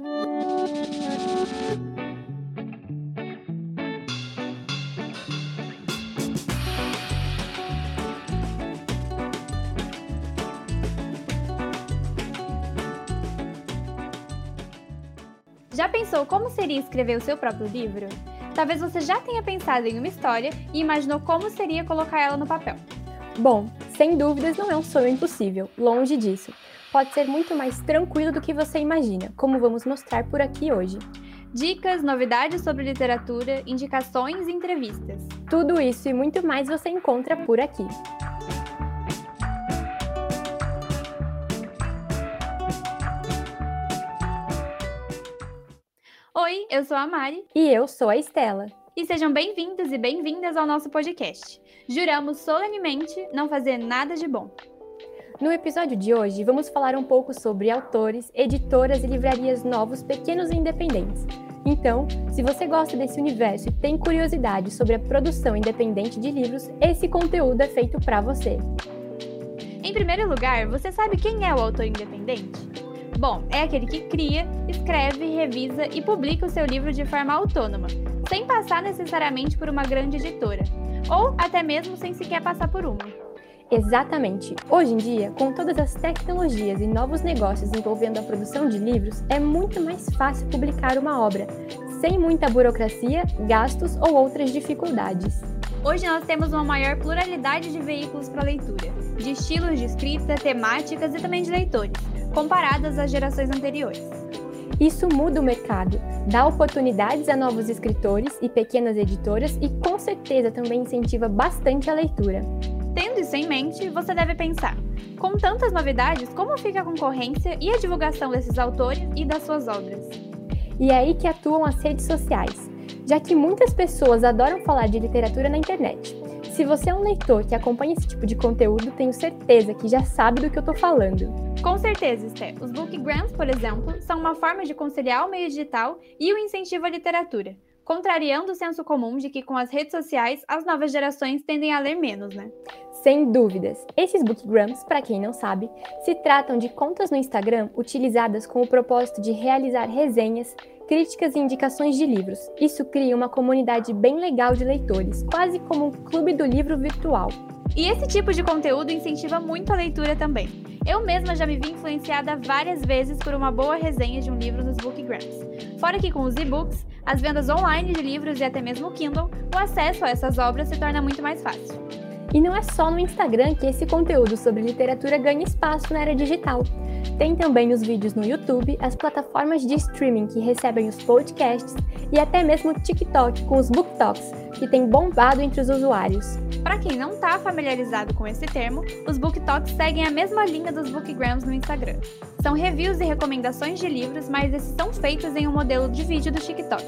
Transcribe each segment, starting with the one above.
Já pensou como seria escrever o seu próprio livro? Talvez você já tenha pensado em uma história e imaginou como seria colocar ela no papel. Bom, sem dúvidas não é um sonho impossível, longe disso. Pode ser muito mais tranquilo do que você imagina, como vamos mostrar por aqui hoje. Dicas, novidades sobre literatura, indicações e entrevistas. Tudo isso e muito mais você encontra por aqui. Oi, eu sou a Mari. E eu sou a Estela. E sejam bem-vindos e bem-vindas ao nosso podcast. Juramos solenemente não fazer nada de bom. No episódio de hoje, vamos falar um pouco sobre autores, editoras e livrarias novos, pequenos e independentes. Então, se você gosta desse universo e tem curiosidade sobre a produção independente de livros, esse conteúdo é feito para você. Em primeiro lugar, você sabe quem é o autor independente? Bom, é aquele que cria, escreve, revisa e publica o seu livro de forma autônoma, sem passar necessariamente por uma grande editora, ou até mesmo sem sequer passar por uma. Exatamente. Hoje em dia, com todas as tecnologias e novos negócios envolvendo a produção de livros, é muito mais fácil publicar uma obra, sem muita burocracia, gastos ou outras dificuldades. Hoje nós temos uma maior pluralidade de veículos para leitura, de estilos de escrita, temáticas e também de leitores comparadas às gerações anteriores. Isso muda o mercado, dá oportunidades a novos escritores e pequenas editoras e, com certeza, também incentiva bastante a leitura. Tendo isso em mente, você deve pensar: com tantas novidades, como fica a concorrência e a divulgação desses autores e das suas obras? E é aí que atuam as redes sociais, já que muitas pessoas adoram falar de literatura na internet. Se você é um leitor que acompanha esse tipo de conteúdo, tenho certeza que já sabe do que eu estou falando. Com certeza, Esté. Os Book Grants, por exemplo, são uma forma de conciliar o meio digital e o incentivo à literatura, contrariando o senso comum de que com as redes sociais as novas gerações tendem a ler menos, né? Sem dúvidas. Esses bookgrams, para quem não sabe, se tratam de contas no Instagram utilizadas com o propósito de realizar resenhas, críticas e indicações de livros. Isso cria uma comunidade bem legal de leitores, quase como um clube do livro virtual. E esse tipo de conteúdo incentiva muito a leitura também. Eu mesma já me vi influenciada várias vezes por uma boa resenha de um livro nos Bookgrams. Fora que com os e-books, as vendas online de livros e até mesmo o Kindle, o acesso a essas obras se torna muito mais fácil. E não é só no Instagram que esse conteúdo sobre literatura ganha espaço na era digital. Tem também os vídeos no YouTube, as plataformas de streaming que recebem os podcasts e até mesmo o TikTok com os Book Talks, que tem bombado entre os usuários. Para quem não está familiarizado com esse termo, os Book Talks seguem a mesma linha dos Bookgrams no Instagram. São reviews e recomendações de livros, mas esses são feitos em um modelo de vídeo do TikTok,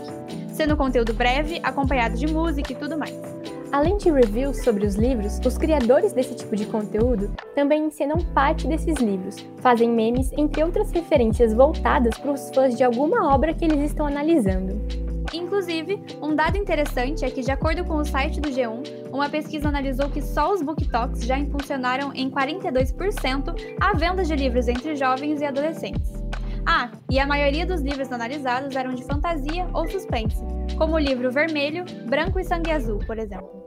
sendo conteúdo breve, acompanhado de música e tudo mais. Além de reviews sobre os livros, os criadores desse tipo de conteúdo também ensinam parte desses livros, fazem memes, entre outras referências voltadas para os fãs de alguma obra que eles estão analisando. Inclusive, um dado interessante é que, de acordo com o site do G1, uma pesquisa analisou que só os book talks já impulsionaram em 42% a venda de livros entre jovens e adolescentes. Ah, e a maioria dos livros analisados eram de fantasia ou suspense, como o livro Vermelho, Branco e Sangue Azul, por exemplo.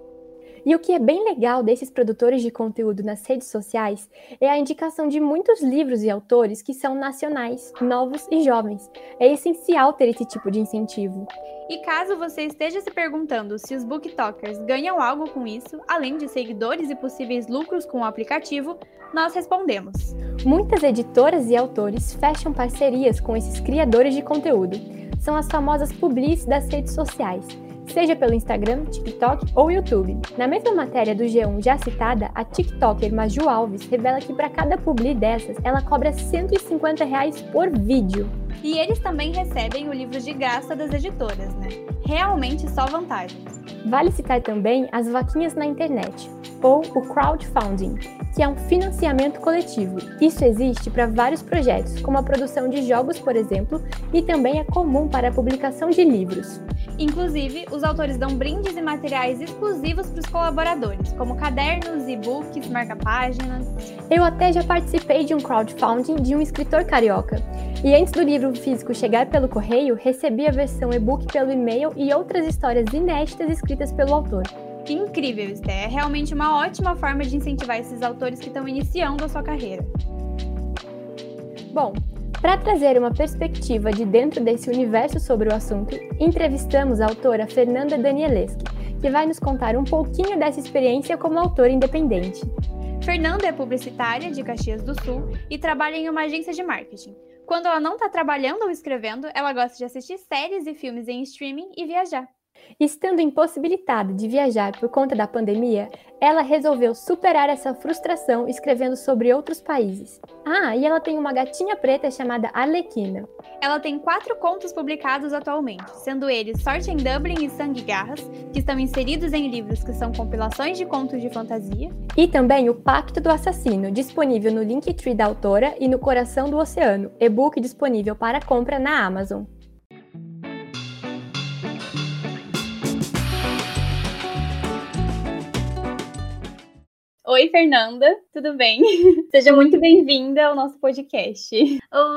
E o que é bem legal desses produtores de conteúdo nas redes sociais é a indicação de muitos livros e autores que são nacionais, novos e jovens. É essencial ter esse tipo de incentivo. E caso você esteja se perguntando se os booktokers ganham algo com isso, além de seguidores e possíveis lucros com o aplicativo, nós respondemos. Muitas editoras e autores fecham parcerias com esses criadores de conteúdo. São as famosas publis das redes sociais seja pelo Instagram, TikTok ou YouTube. Na mesma matéria do G1 já citada, a TikToker Maju Alves revela que para cada publi dessas, ela cobra 150 reais por vídeo. E eles também recebem o livro de graça das editoras, né? Realmente só vantagens. Vale citar também as vaquinhas na internet, ou o crowdfunding, que é um financiamento coletivo. Isso existe para vários projetos, como a produção de jogos, por exemplo, e também é comum para a publicação de livros. Inclusive, os autores dão brindes e materiais exclusivos para os colaboradores, como cadernos, e-books, marca-páginas. Eu até já participei de um crowdfunding de um escritor carioca. E antes do livro físico chegar pelo correio, recebi a versão e-book pelo e-mail e outras histórias inéditas escritas pelo autor. Incrível, Esté. É realmente uma ótima forma de incentivar esses autores que estão iniciando a sua carreira. Bom, para trazer uma perspectiva de dentro desse universo sobre o assunto, entrevistamos a autora Fernanda Danieleschi, que vai nos contar um pouquinho dessa experiência como autora independente. Fernanda é publicitária de Caxias do Sul e trabalha em uma agência de marketing. Quando ela não está trabalhando ou escrevendo, ela gosta de assistir séries e filmes em streaming e viajar. Estando impossibilitada de viajar por conta da pandemia, ela resolveu superar essa frustração escrevendo sobre outros países. Ah, e ela tem uma gatinha preta chamada Arlequina. Ela tem quatro contos publicados atualmente, sendo eles Sorte em Dublin e Sangue e Garras, que estão inseridos em livros que são compilações de contos de fantasia. E também O Pacto do Assassino, disponível no Linktree da autora e no Coração do Oceano, e-book disponível para compra na Amazon. Oi, Fernanda, tudo bem? Seja muito bem-vinda ao nosso podcast.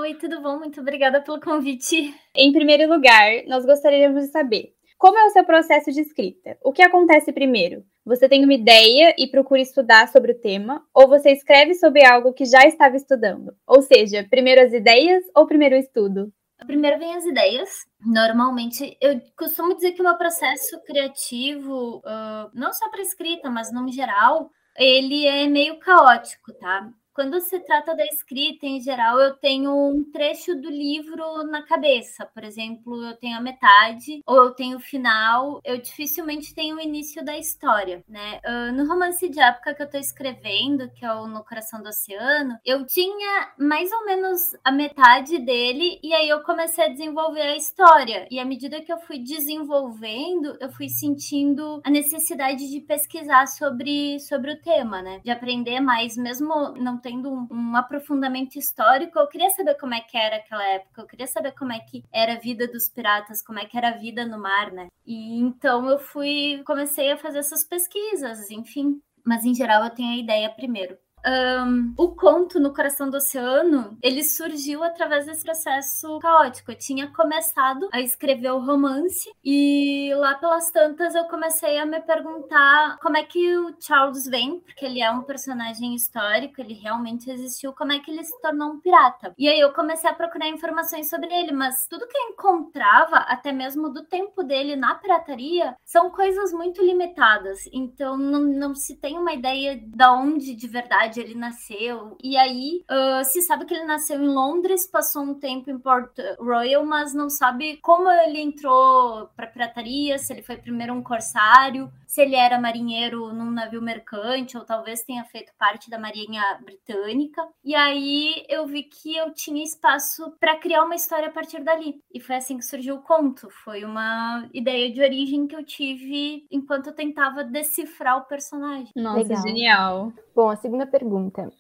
Oi, tudo bom? Muito obrigada pelo convite. Em primeiro lugar, nós gostaríamos de saber como é o seu processo de escrita? O que acontece primeiro? Você tem uma ideia e procura estudar sobre o tema, ou você escreve sobre algo que já estava estudando? Ou seja, primeiro as ideias ou primeiro o estudo? Primeiro vem as ideias. Normalmente, eu costumo dizer que o meu processo criativo, uh, não só para escrita, mas no geral, ele é meio caótico, tá? Quando se trata da escrita em geral, eu tenho um trecho do livro na cabeça. Por exemplo, eu tenho a metade ou eu tenho o final. Eu dificilmente tenho o início da história, né? Uh, no romance de época que eu tô escrevendo, que é o No Coração do Oceano, eu tinha mais ou menos a metade dele e aí eu comecei a desenvolver a história. E à medida que eu fui desenvolvendo, eu fui sentindo a necessidade de pesquisar sobre, sobre o tema, né? De aprender mais, mesmo não tendo um, um, aprofundamento histórico, eu queria saber como é que era aquela época, eu queria saber como é que era a vida dos piratas, como é que era a vida no mar, né? E então eu fui, comecei a fazer essas pesquisas, enfim. Mas em geral eu tenho a ideia primeiro. Um, o conto no coração do oceano ele surgiu através desse processo caótico. Eu tinha começado a escrever o romance e lá pelas tantas eu comecei a me perguntar como é que o Charles vem, porque ele é um personagem histórico, ele realmente existiu, como é que ele se tornou um pirata. E aí eu comecei a procurar informações sobre ele, mas tudo que eu encontrava, até mesmo do tempo dele na pirataria, são coisas muito limitadas. Então não, não se tem uma ideia de onde de verdade ele nasceu. E aí uh, se sabe que ele nasceu em Londres, passou um tempo em Port Royal, mas não sabe como ele entrou para pirataria, se ele foi primeiro um corsário, se ele era marinheiro num navio mercante, ou talvez tenha feito parte da Marinha Britânica. E aí eu vi que eu tinha espaço para criar uma história a partir dali. E foi assim que surgiu o conto. Foi uma ideia de origem que eu tive enquanto eu tentava decifrar o personagem. Nossa, Legal. genial. Bom, a segunda pergunta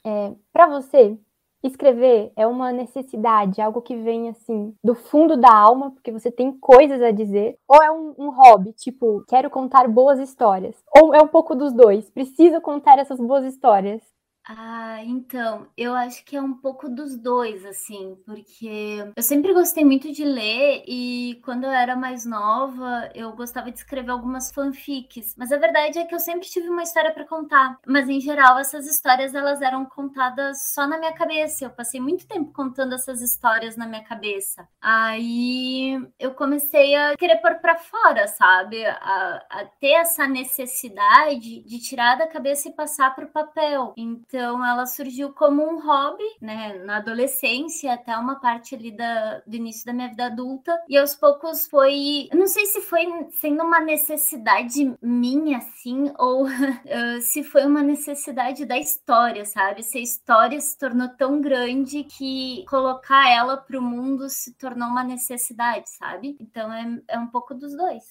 é: para você, escrever é uma necessidade, algo que vem assim do fundo da alma, porque você tem coisas a dizer, ou é um, um, hobby, tipo, quero contar boas histórias, ou é um pouco dos dois, preciso contar essas boas histórias. Ah, então, eu acho que é um pouco dos dois, assim, porque eu sempre gostei muito de ler e quando eu era mais nova, eu gostava de escrever algumas fanfics. Mas a verdade é que eu sempre tive uma história para contar. Mas em geral, essas histórias elas eram contadas só na minha cabeça. Eu passei muito tempo contando essas histórias na minha cabeça. Aí eu comecei a querer pôr para fora, sabe? A, a ter essa necessidade de tirar da cabeça e passar para o papel. Então então, ela surgiu como um hobby, né, na adolescência, até uma parte ali da, do início da minha vida adulta. E aos poucos foi. Não sei se foi sendo uma necessidade minha, assim, ou uh, se foi uma necessidade da história, sabe? Se a história se tornou tão grande que colocar ela para o mundo se tornou uma necessidade, sabe? Então, é, é um pouco dos dois.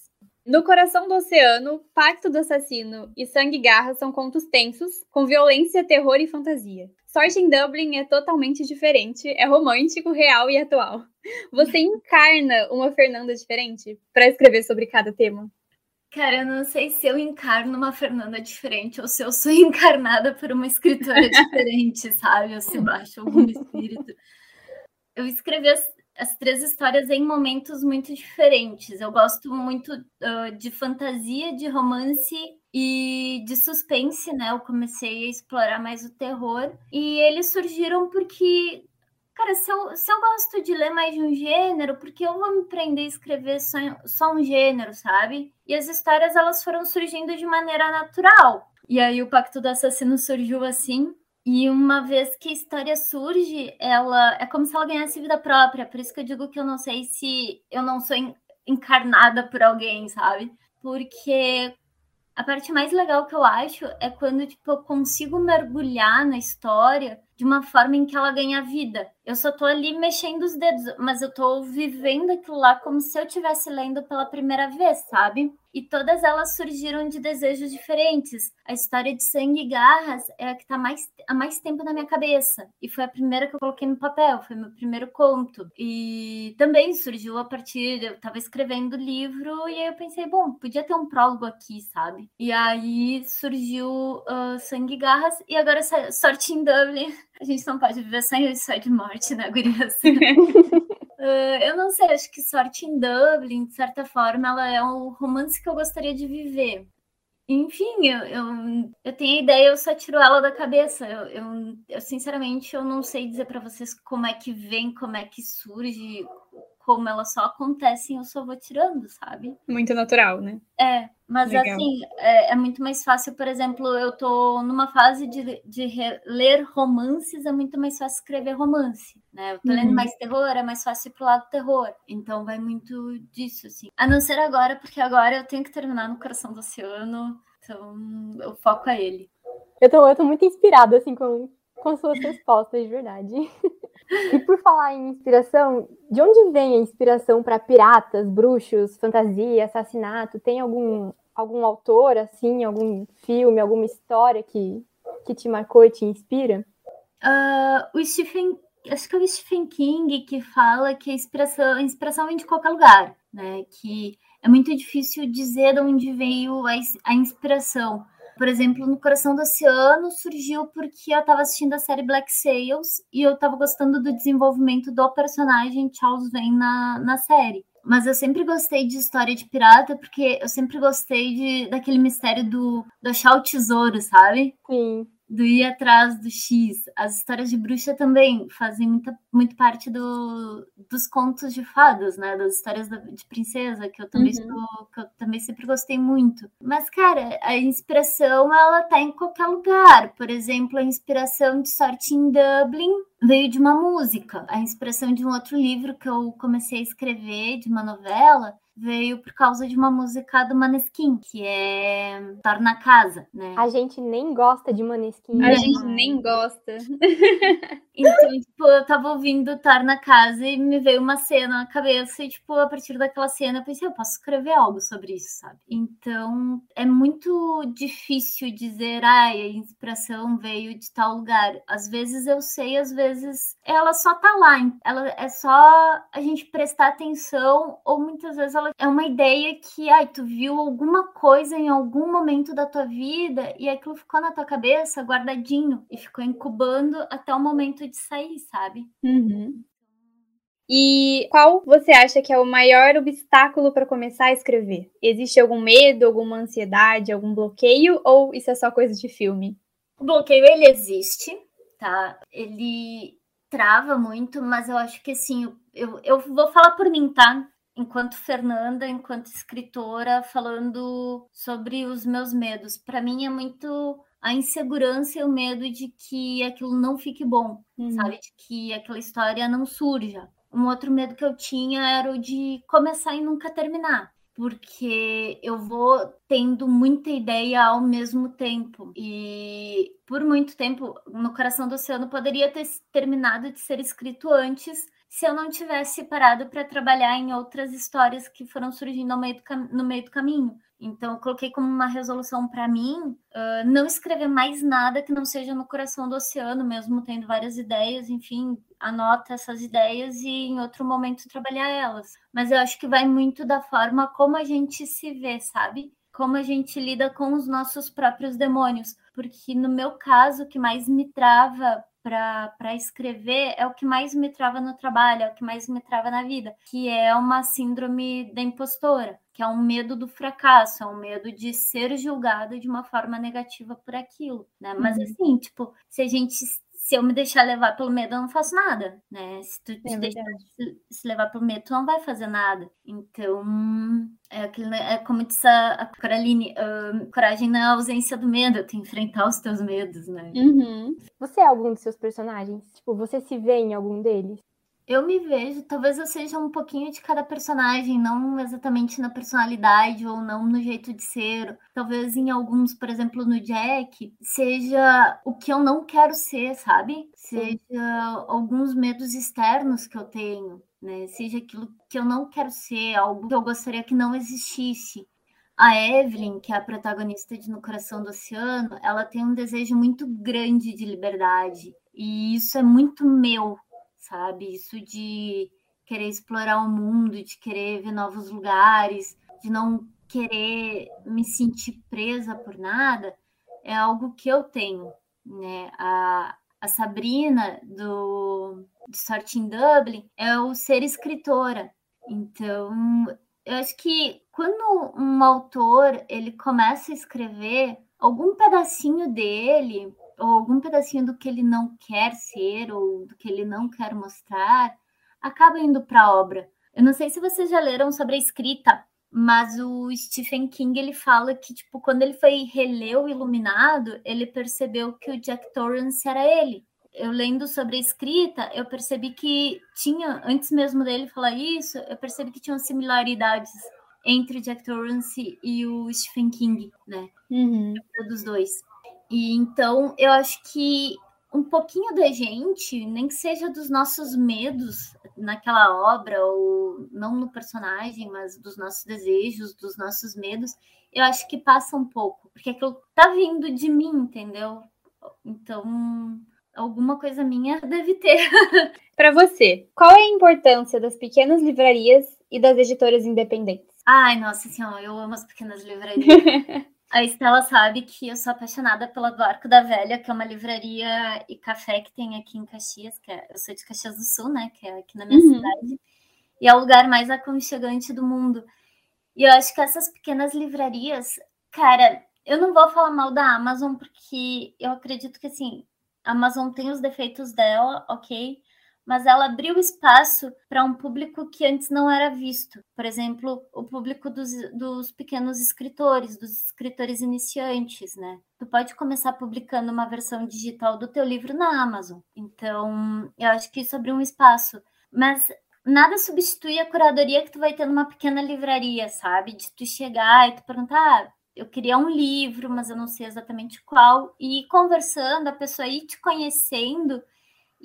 No Coração do Oceano, Pacto do Assassino e Sangue e Garra são contos tensos, com violência, terror e fantasia. Sorte em Dublin é totalmente diferente, é romântico, real e atual. Você encarna uma Fernanda diferente para escrever sobre cada tema? Cara, eu não sei se eu encarno uma Fernanda diferente ou se eu sou encarnada por uma escritora diferente, sabe? Ou se baixa algum espírito. Eu escrevi as as três histórias em momentos muito diferentes. Eu gosto muito uh, de fantasia, de romance e de suspense, né? Eu comecei a explorar mais o terror e eles surgiram porque, cara, se eu, se eu gosto de ler mais de um gênero, porque eu vou me prender a escrever só, só um gênero, sabe? E as histórias elas foram surgindo de maneira natural. E aí o Pacto do Assassino surgiu assim. E uma vez que a história surge, ela é como se ela ganhasse vida própria. Por isso que eu digo que eu não sei se eu não sou encarnada por alguém, sabe? Porque a parte mais legal que eu acho é quando tipo, eu consigo mergulhar na história de uma forma em que ela ganha vida. Eu só tô ali mexendo os dedos, mas eu tô vivendo aquilo lá como se eu estivesse lendo pela primeira vez, sabe? E todas elas surgiram de desejos diferentes. A história de Sangue e Garras é a que tá mais, há mais tempo na minha cabeça. E foi a primeira que eu coloquei no papel, foi meu primeiro conto. E também surgiu a partir. Eu tava escrevendo o livro e aí eu pensei, bom, podia ter um prólogo aqui, sabe? E aí surgiu uh, Sangue e Garras e agora Sorte em Dublin a gente não pode viver sem só de morte, né, gurias? uh, eu não sei, acho que Sorte em Dublin, de certa forma, ela é um romance que eu gostaria de viver. Enfim, eu, eu, eu tenho a ideia, eu só tiro ela da cabeça. Eu, eu, eu sinceramente, eu não sei dizer para vocês como é que vem, como é que surge, como elas só acontecem, eu só vou tirando, sabe? Muito natural, né? É, mas Legal. assim, é, é, muito mais fácil, por exemplo, eu tô numa fase de, de ler romances, é muito mais fácil escrever romance, né? Eu tô uhum. lendo mais terror, é mais fácil ir pro lado terror. Então vai muito disso, assim. A não ser agora, porque agora eu tenho que terminar no Coração do Oceano, então eu foco a ele. Eu tô, eu tô muito inspirada, assim, com, com suas respostas, de verdade. E por falar em inspiração, de onde vem a inspiração para piratas, bruxos, fantasia, assassinato? Tem algum, algum autor, assim, algum filme, alguma história que, que te marcou e te inspira? Uh, o Stephen, acho que é o Stephen King que fala que a inspiração, a inspiração vem de qualquer lugar, né? Que é muito difícil dizer de onde veio a, a inspiração por exemplo, no Coração do Oceano surgiu porque eu estava assistindo a série Black Sails e eu estava gostando do desenvolvimento do personagem Charles Vane na, na série. Mas eu sempre gostei de história de pirata porque eu sempre gostei de, daquele mistério do, do achar o tesouro, sabe? Sim do ir atrás do X. As histórias de bruxa também fazem muita, muito parte do, dos contos de fadas, né? Das histórias da, de princesa, que eu também uhum. que eu também sempre gostei muito. Mas, cara, a inspiração ela tá em qualquer lugar. Por exemplo, a inspiração de Sorte em Dublin veio de uma música. A inspiração de um outro livro que eu comecei a escrever, de uma novela, veio por causa de uma música do Maneskin, que é Torna Casa, né? A gente nem gosta de Maneskin. A né? gente nem gosta. então, tipo, eu tava ouvindo Torna Casa e me veio uma cena na cabeça e, tipo, a partir daquela cena eu pensei, eu posso escrever algo sobre isso, sabe? Então, é muito difícil dizer, ai, a inspiração veio de tal lugar. Às vezes eu sei, às vezes ela só tá lá. Ela é só a gente prestar atenção ou muitas vezes ela é uma ideia que, ai, tu viu alguma coisa em algum momento da tua vida e aquilo ficou na tua cabeça guardadinho e ficou incubando até o momento de sair, sabe? Uhum. E qual você acha que é o maior obstáculo para começar a escrever? Existe algum medo, alguma ansiedade, algum bloqueio ou isso é só coisa de filme? O bloqueio ele existe, tá? Ele trava muito, mas eu acho que assim, eu, eu vou falar por mim, tá? enquanto Fernanda, enquanto escritora, falando sobre os meus medos. Para mim é muito a insegurança e o medo de que aquilo não fique bom, uhum. sabe? De que aquela história não surja. Um outro medo que eu tinha era o de começar e nunca terminar, porque eu vou tendo muita ideia ao mesmo tempo. E por muito tempo, No Coração do Oceano poderia ter terminado de ser escrito antes se eu não tivesse parado para trabalhar em outras histórias que foram surgindo no meio do, no meio do caminho. Então, eu coloquei como uma resolução para mim uh, não escrever mais nada que não seja no coração do oceano, mesmo tendo várias ideias, enfim, anota essas ideias e em outro momento trabalhar elas. Mas eu acho que vai muito da forma como a gente se vê, sabe? Como a gente lida com os nossos próprios demônios. Porque no meu caso, o que mais me trava para escrever é o que mais me trava no trabalho, é o que mais me trava na vida, que é uma síndrome da impostora, que é um medo do fracasso, é um medo de ser julgado de uma forma negativa por aquilo, né? Mas uhum. assim, tipo, se a gente se eu me deixar levar pelo medo, eu não faço nada, né? Se tu te é deixar se, levar pelo medo, tu não vai fazer nada. Então, é, aquilo, é como disse a Coraline, uh, coragem na ausência do medo, tu enfrentar os teus medos, né? Uhum. Você é algum dos seus personagens? Tipo, você se vê em algum deles? Eu me vejo, talvez eu seja um pouquinho de cada personagem, não exatamente na personalidade ou não no jeito de ser. Talvez em alguns, por exemplo, no Jack, seja o que eu não quero ser, sabe? Seja alguns medos externos que eu tenho, né? Seja aquilo que eu não quero ser, algo que eu gostaria que não existisse. A Evelyn, que é a protagonista de No Coração do Oceano, ela tem um desejo muito grande de liberdade. E isso é muito meu, sabe? Isso de querer explorar o mundo, de querer ver novos lugares, de não querer me sentir presa por nada, é algo que eu tenho, né? A, a Sabrina do de Sorte em Dublin é o ser escritora. Então, eu acho que quando um autor ele começa a escrever algum pedacinho dele ou algum pedacinho do que ele não quer ser ou do que ele não quer mostrar, acaba indo para a obra. Eu não sei se vocês já leram sobre a escrita, mas o Stephen King ele fala que tipo quando ele foi reler o Iluminado, ele percebeu que o Jack Torrance era ele. Eu lendo sobre a escrita, eu percebi que tinha antes mesmo dele falar isso, eu percebi que tinham similaridades entre o Jack Torrance e o Stephen King, né? Uhum. Dos dois. E então eu acho que um pouquinho da gente, nem que seja dos nossos medos naquela obra, ou não no personagem, mas dos nossos desejos, dos nossos medos, eu acho que passa um pouco, porque aquilo tá vindo de mim, entendeu? Então, alguma coisa minha deve ter. Para você, qual é a importância das pequenas livrarias e das editoras independentes? Ai, nossa senhora, eu amo as pequenas livrarias. A Estela sabe que eu sou apaixonada pela do Arco da Velha, que é uma livraria e café que tem aqui em Caxias, que é, eu sou de Caxias do Sul, né, que é aqui na minha uhum. cidade, e é o lugar mais aconchegante do mundo. E eu acho que essas pequenas livrarias, cara, eu não vou falar mal da Amazon, porque eu acredito que, assim, a Amazon tem os defeitos dela, ok? Mas ela abriu espaço para um público que antes não era visto. Por exemplo, o público dos, dos pequenos escritores, dos escritores iniciantes, né? Tu pode começar publicando uma versão digital do teu livro na Amazon. Então, eu acho que isso abriu um espaço. Mas nada substitui a curadoria que tu vai ter numa pequena livraria, sabe? De tu chegar e tu perguntar, ah, eu queria um livro, mas eu não sei exatamente qual, e conversando, a pessoa ir te conhecendo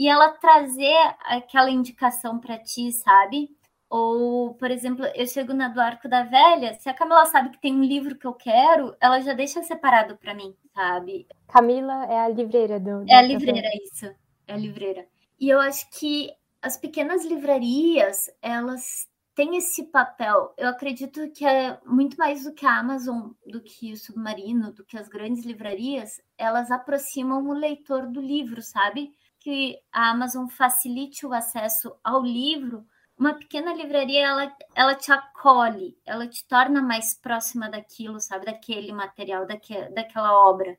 e ela trazer aquela indicação para ti, sabe? Ou, por exemplo, eu chego na do Arco da Velha, se a Camila sabe que tem um livro que eu quero, ela já deixa separado para mim, sabe? Camila é a livreira do. É a livreira, isso. É a livreira. E eu acho que as pequenas livrarias, elas têm esse papel. Eu acredito que é muito mais do que a Amazon, do que o Submarino, do que as grandes livrarias, elas aproximam o leitor do livro, sabe? Que a Amazon facilite o acesso ao livro, uma pequena livraria ela, ela te acolhe, ela te torna mais próxima daquilo, sabe, daquele material, daque, daquela obra.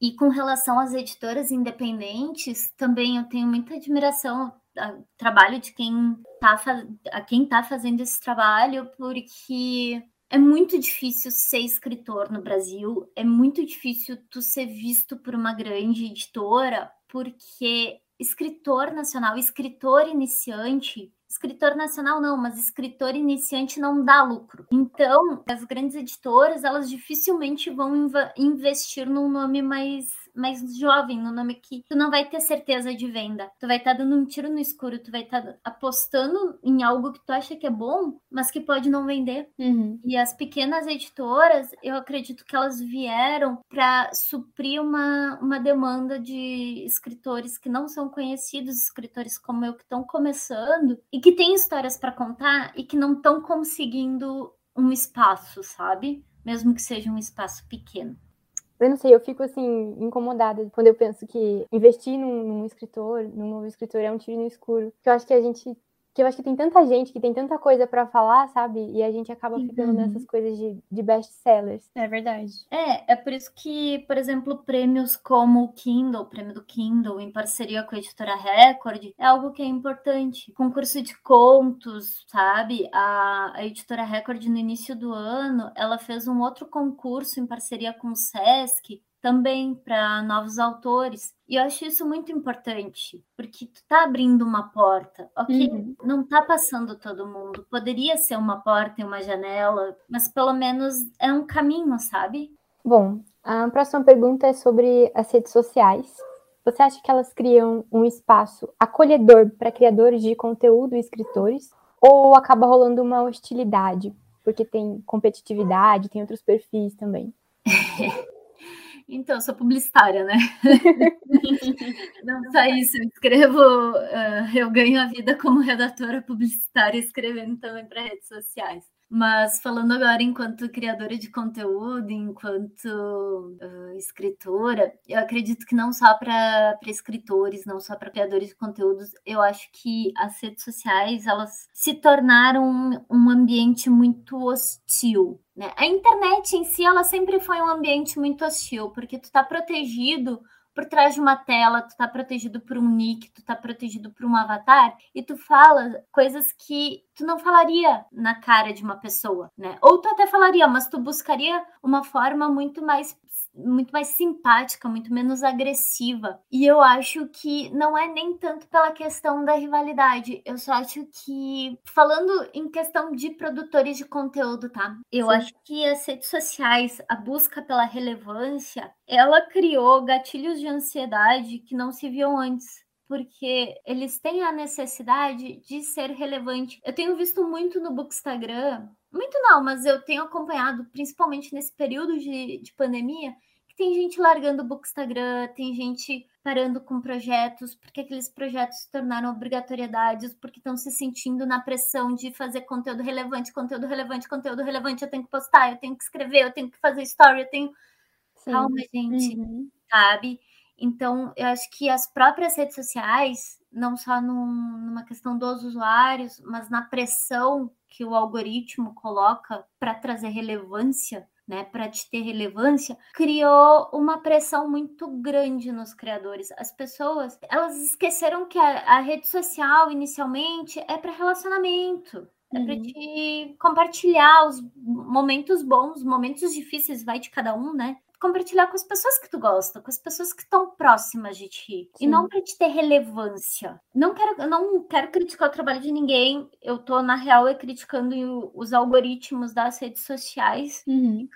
E com relação às editoras independentes, também eu tenho muita admiração ao trabalho de quem está a quem tá fazendo esse trabalho, porque é muito difícil ser escritor no Brasil, é muito difícil tu ser visto por uma grande editora porque escritor nacional, escritor iniciante, escritor nacional não, mas escritor iniciante não dá lucro. Então, as grandes editoras, elas dificilmente vão investir num nome mais mais jovem, no nome que tu não vai ter certeza de venda. Tu vai estar tá dando um tiro no escuro, tu vai estar tá apostando em algo que tu acha que é bom, mas que pode não vender. Uhum. E as pequenas editoras, eu acredito que elas vieram para suprir uma, uma demanda de escritores que não são conhecidos, escritores como eu que estão começando e que têm histórias para contar e que não estão conseguindo um espaço, sabe? Mesmo que seja um espaço pequeno. Eu não sei, eu fico assim, incomodada quando eu penso que investir num, num escritor, num novo escritor, é um tiro no escuro. Porque eu acho que a gente que eu acho que tem tanta gente que tem tanta coisa para falar, sabe? E a gente acaba ficando uhum. nessas coisas de, de best-sellers. É verdade. É, é por isso que, por exemplo, prêmios como o Kindle, o prêmio do Kindle, em parceria com a editora Record, é algo que é importante. Concurso de contos, sabe? A, a editora Record, no início do ano, ela fez um outro concurso em parceria com o Sesc, também para novos autores. E eu acho isso muito importante, porque tu tá abrindo uma porta, ok? Uhum. Não tá passando todo mundo. Poderia ser uma porta e uma janela, mas pelo menos é um caminho, sabe? Bom, a próxima pergunta é sobre as redes sociais. Você acha que elas criam um espaço acolhedor para criadores de conteúdo e escritores? Ou acaba rolando uma hostilidade? Porque tem competitividade, tem outros perfis também. Então, eu sou publicitária, né? Não só isso, eu escrevo, uh, eu ganho a vida como redatora publicitária, escrevendo também para redes sociais. Mas falando agora enquanto criadora de conteúdo, enquanto uh, escritora, eu acredito que não só para escritores, não só para criadores de conteúdos, eu acho que as redes sociais elas se tornaram um, ambiente muito hostil. Né? A internet em si ela sempre foi um ambiente muito hostil, porque tu está protegido por trás de uma tela, tu tá protegido por um nick, tu tá protegido por um avatar, e tu fala coisas que tu não falaria na cara de uma pessoa, né? Ou tu até falaria, mas tu buscaria uma forma muito mais muito mais simpática, muito menos agressiva. E eu acho que não é nem tanto pela questão da rivalidade. Eu só acho que, falando em questão de produtores de conteúdo, tá? Eu Sim. acho que as redes sociais, a busca pela relevância, ela criou gatilhos de ansiedade que não se viam antes porque eles têm a necessidade de ser relevante. Eu tenho visto muito no Bookstagram muito não, mas eu tenho acompanhado, principalmente nesse período de, de pandemia, que tem gente largando o Bookstagram, tem gente parando com projetos, porque aqueles projetos se tornaram obrigatoriedades, porque estão se sentindo na pressão de fazer conteúdo relevante, conteúdo relevante, conteúdo relevante, eu tenho que postar, eu tenho que escrever, eu tenho que fazer story, eu tenho. Sim. Calma, gente, uhum. sabe? Então, eu acho que as próprias redes sociais, não só num, numa questão dos usuários, mas na pressão que o algoritmo coloca para trazer relevância, né, para te ter relevância, criou uma pressão muito grande nos criadores. As pessoas, elas esqueceram que a, a rede social inicialmente é para relacionamento. É para uhum. te compartilhar os momentos bons, momentos difíceis, vai de cada um, né? Compartilhar com as pessoas que tu gosta, com as pessoas que estão próximas de ti. Sim. E não para te ter relevância. Não quero, não quero criticar o trabalho de ninguém. Eu tô, na real, é criticando os algoritmos das redes sociais. Uhum.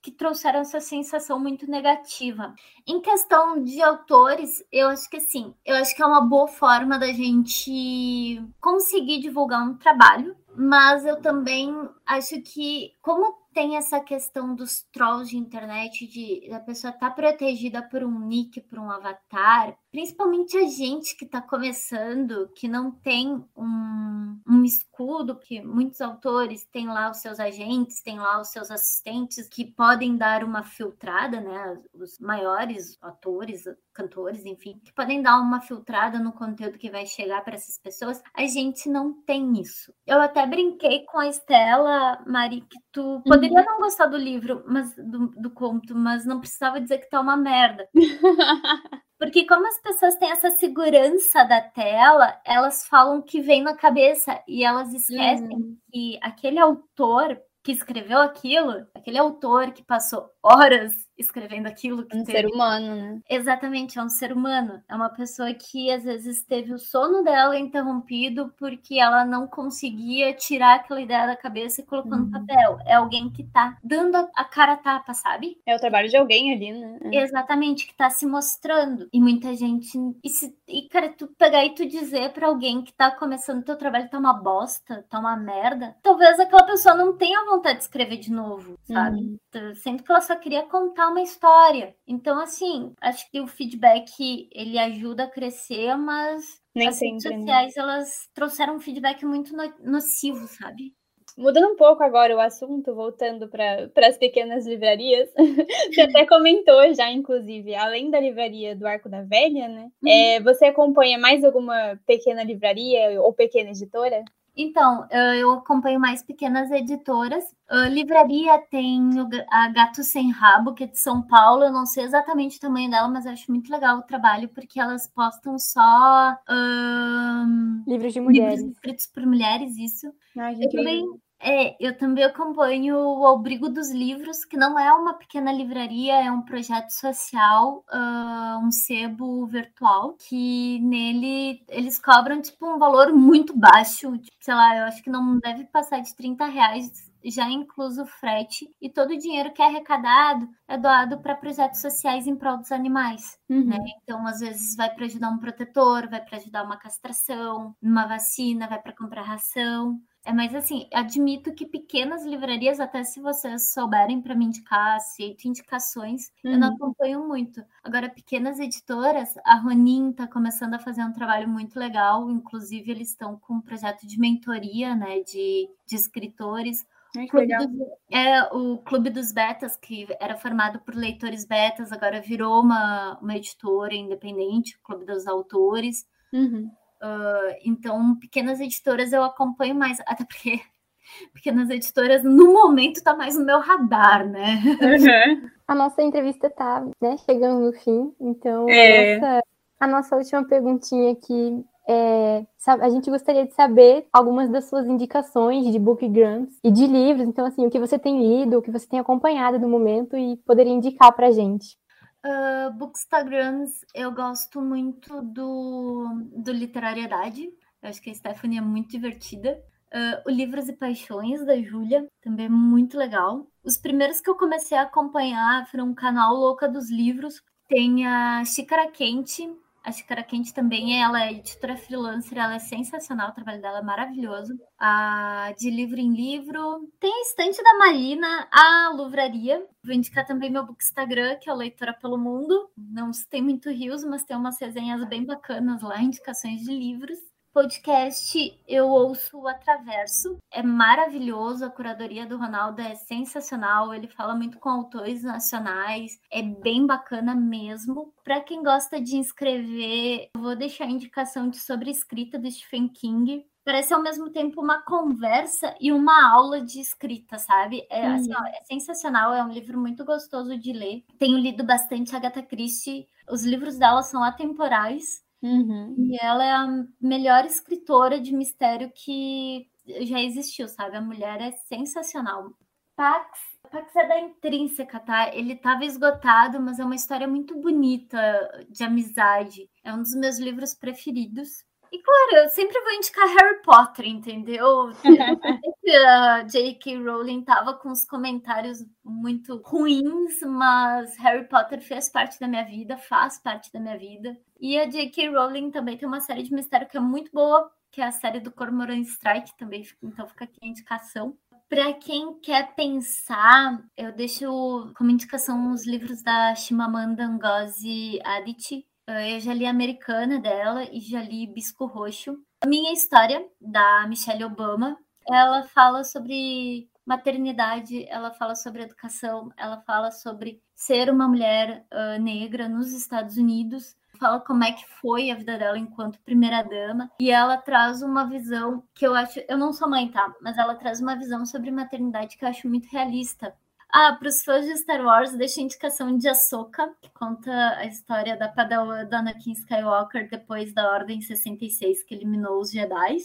Que trouxeram essa sensação muito negativa. Em questão de autores, eu acho que sim, eu acho que é uma boa forma da gente conseguir divulgar um trabalho, mas eu também acho que, como tem essa questão dos trolls de internet, de a pessoa estar tá protegida por um nick, por um avatar, principalmente a gente que está começando, que não tem um, um escudo, que muitos autores têm lá os seus agentes, têm lá os seus assistentes que podem dar uma filtrada, né? Os maiores atores, cantores, enfim, que podem dar uma filtrada no conteúdo que vai chegar para essas pessoas. A gente não tem isso. Eu até brinquei com a Estela, Mari, que tu uhum. poderia não gostar do livro, mas do, do conto, mas não precisava dizer que tá uma merda. Porque como as pessoas têm essa segurança da tela, elas falam que vem na cabeça e elas esquecem uhum. que aquele autor que escreveu aquilo, aquele autor que passou horas escrevendo aquilo. Que um teve. ser humano, né? Exatamente, é um ser humano. É uma pessoa que às vezes teve o sono dela interrompido porque ela não conseguia tirar aquela ideia da cabeça e colocar uhum. no papel. É alguém que tá dando a cara tapa, sabe? É o trabalho de alguém ali, né? É. Exatamente, que tá se mostrando. E muita gente. E, se... e cara, tu pegar e tu dizer para alguém que tá começando teu trabalho tá uma bosta, tá uma merda, talvez aquela pessoa não tenha vontade de escrever de novo, sabe? Uhum. Sendo que ela só queria contar uma história. Então, assim, acho que o feedback ele ajuda a crescer, mas Nem as sempre, redes né? sociais né? elas trouxeram um feedback muito nocivo, sabe? Mudando um pouco agora o assunto, voltando para as pequenas livrarias, você até comentou já, inclusive, além da livraria do Arco da Velha, né? Uhum. É, você acompanha mais alguma pequena livraria ou pequena editora? Então, eu acompanho mais pequenas editoras. A livraria tem a Gato Sem Rabo, que é de São Paulo. Eu não sei exatamente o tamanho dela, mas acho muito legal o trabalho, porque elas postam só um, livros de mulheres. Livros escritos por mulheres, isso. Ai, eu também é, eu também acompanho o Abrigo dos Livros, que não é uma pequena livraria, é um projeto social, uh, um sebo virtual, que nele eles cobram tipo um valor muito baixo, tipo, sei lá, eu acho que não deve passar de 30 reais já incluso o frete, e todo o dinheiro que é arrecadado é doado para projetos sociais em prol dos animais. Uhum. Né? Então, às vezes, vai para ajudar um protetor, vai para ajudar uma castração, uma vacina, vai para comprar ração. É, mas assim, admito que pequenas livrarias, até se vocês souberem para me indicar, aceito indicações, uhum. eu não uhum. acompanho muito. Agora, pequenas editoras, a Ronin está começando a fazer um trabalho muito legal, inclusive eles estão com um projeto de mentoria, né, de, de escritores. Dos, é o Clube dos Betas, que era formado por leitores betas, agora virou uma, uma editora independente, o Clube dos Autores. Uhum. Uh, então, pequenas editoras eu acompanho mais, até porque pequenas editoras no momento está mais no meu radar, né? Uhum. A nossa entrevista está né, chegando no fim, então é. a, nossa, a, nossa, última perguntinha aqui é, a gente gostaria de saber algumas das suas indicações de bookgrams e de livros, então assim, o que você tem lido, o que você tem acompanhado no momento e poderia indicar para gente. Uh, Bookstagrams, eu gosto muito do, do Literariedade. Eu acho que a Stephanie é muito divertida. Uh, o Livros e Paixões, da Júlia, também é muito legal. Os primeiros que eu comecei a acompanhar foram o canal Louca dos Livros. Tem a Xícara Quente, a Xícara Quente também, ela é editora freelancer, ela é sensacional, o trabalho dela é maravilhoso. A de livro em livro. Tem a estante da Marina, a Livraria. Vou indicar também meu book Instagram, que é o Leitora pelo Mundo. Não tem muito rios, mas tem umas resenhas bem bacanas lá, indicações de livros podcast eu ouço o Atraverso. É maravilhoso, a curadoria do Ronaldo é sensacional. Ele fala muito com autores nacionais, é bem bacana mesmo. Para quem gosta de escrever, eu vou deixar a indicação de sobre escrita do Stephen King. Parece ao mesmo tempo uma conversa e uma aula de escrita, sabe? É, uhum. assim, ó, é sensacional, é um livro muito gostoso de ler. Tenho lido bastante Agatha Christie. Os livros dela são atemporais Uhum. E ela é a melhor escritora de mistério que já existiu, sabe? A mulher é sensacional. Pax, Pax é da intrínseca, tá? Ele estava esgotado, mas é uma história muito bonita de amizade. É um dos meus livros preferidos. E claro, eu sempre vou indicar Harry Potter, entendeu? a J.K. Rowling tava com os comentários muito ruins, mas Harry Potter fez parte da minha vida, faz parte da minha vida. E a J.K. Rowling também tem uma série de mistério que é muito boa, que é a série do Cormoran Strike também, então fica aqui a indicação. Para quem quer pensar, eu deixo como indicação os livros da Chimamanda Ngozi Adichie, ah, eu já li Americana dela e já li Bisco Roxo. A minha história, da Michelle Obama, ela fala sobre maternidade, ela fala sobre educação, ela fala sobre ser uma mulher uh, negra nos Estados Unidos, fala como é que foi a vida dela enquanto primeira dama e ela traz uma visão que eu acho, eu não sou mãe, tá? Mas ela traz uma visão sobre maternidade que eu acho muito realista. Ah, para os fãs de Star Wars, deixa a indicação de Ahsoka, que conta a história da Padawan da Anakin Skywalker depois da Ordem 66, que eliminou os Jedi.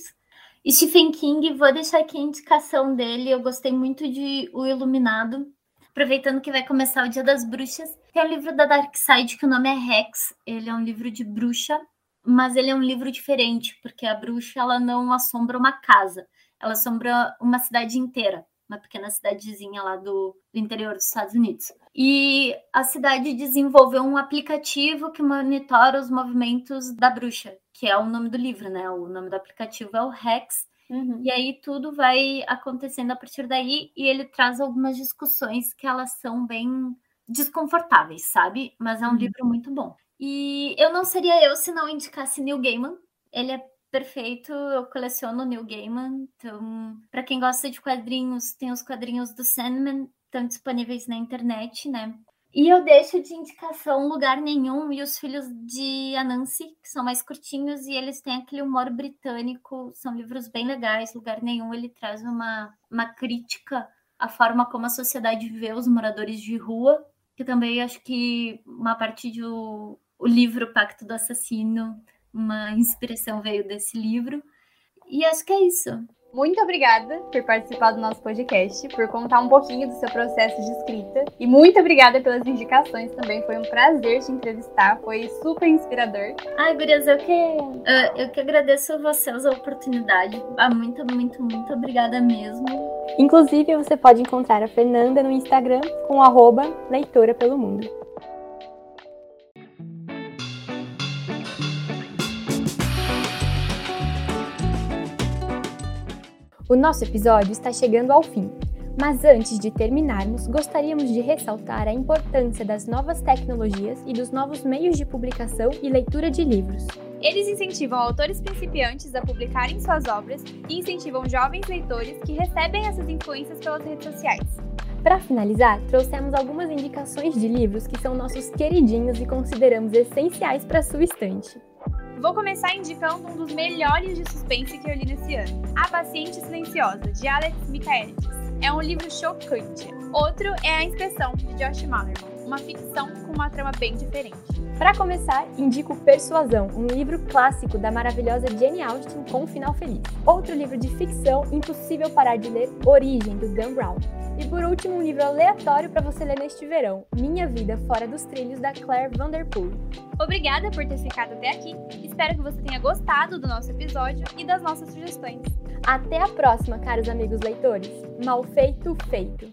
Stephen King, vou deixar aqui a indicação dele. Eu gostei muito de O Iluminado. aproveitando que vai começar o Dia das Bruxas, tem o livro da Dark Side que o nome é Rex. Ele é um livro de bruxa, mas ele é um livro diferente, porque a bruxa ela não assombra uma casa, ela assombra uma cidade inteira uma pequena cidadezinha lá do, do, interior dos Estados Unidos. E a cidade desenvolveu um aplicativo que monitora os movimentos da bruxa, que é o nome do livro, né? O nome do aplicativo é o Rex. Uhum. E aí tudo vai acontecendo a partir daí e ele traz algumas discussões que elas são bem desconfortáveis, sabe? Mas é um uhum. livro muito bom. E eu não seria eu se não indicasse Neil Gaiman. Ele é perfeito. Eu coleciono Neil Gaiman. Então, para quem gosta de quadrinhos, tem os quadrinhos do Sandman, estão disponíveis na internet, né? E eu deixo de indicação Lugar Nenhum e Os Filhos de Anansi, que são mais curtinhos e eles têm aquele humor britânico, são livros bem legais. Lugar Nenhum ele traz uma, uma crítica à forma como a sociedade vê os moradores de rua, que também acho que uma parte do o livro Pacto do Assassino, uma inspiração veio desse livro. E acho que é isso. Muito obrigada por participar do nosso podcast, por contar um pouquinho do seu processo de escrita. E muito obrigada pelas indicações também. Foi um prazer te entrevistar, foi super inspirador. Ai, Gurias, eu que, eu que agradeço a vocês a oportunidade. Ah, muito, muito, muito obrigada mesmo. Inclusive, você pode encontrar a Fernanda no Instagram com arroba leitora pelo mundo. O nosso episódio está chegando ao fim, mas antes de terminarmos, gostaríamos de ressaltar a importância das novas tecnologias e dos novos meios de publicação e leitura de livros. Eles incentivam autores principiantes a publicarem suas obras e incentivam jovens leitores que recebem essas influências pelas redes sociais. Para finalizar, trouxemos algumas indicações de livros que são nossos queridinhos e consideramos essenciais para sua estante. Vou começar indicando um dos melhores de suspense que eu li nesse ano: A Paciente Silenciosa, de Alex Michaelides. É um livro chocante. Outro é A Inspeção, de Josh Malerman, uma ficção com uma trama bem diferente. Para começar, indico Persuasão, um livro clássico da maravilhosa Jane Austen com um final feliz. Outro livro de ficção impossível parar de ler, Origem, do Dan Brown. E por último, um livro aleatório para você ler neste verão, Minha Vida Fora dos Trilhos, da Claire Vanderpool. Obrigada por ter ficado até aqui. Espero que você tenha gostado do nosso episódio e das nossas sugestões. Até a próxima, caros amigos leitores. Mal feito, feito.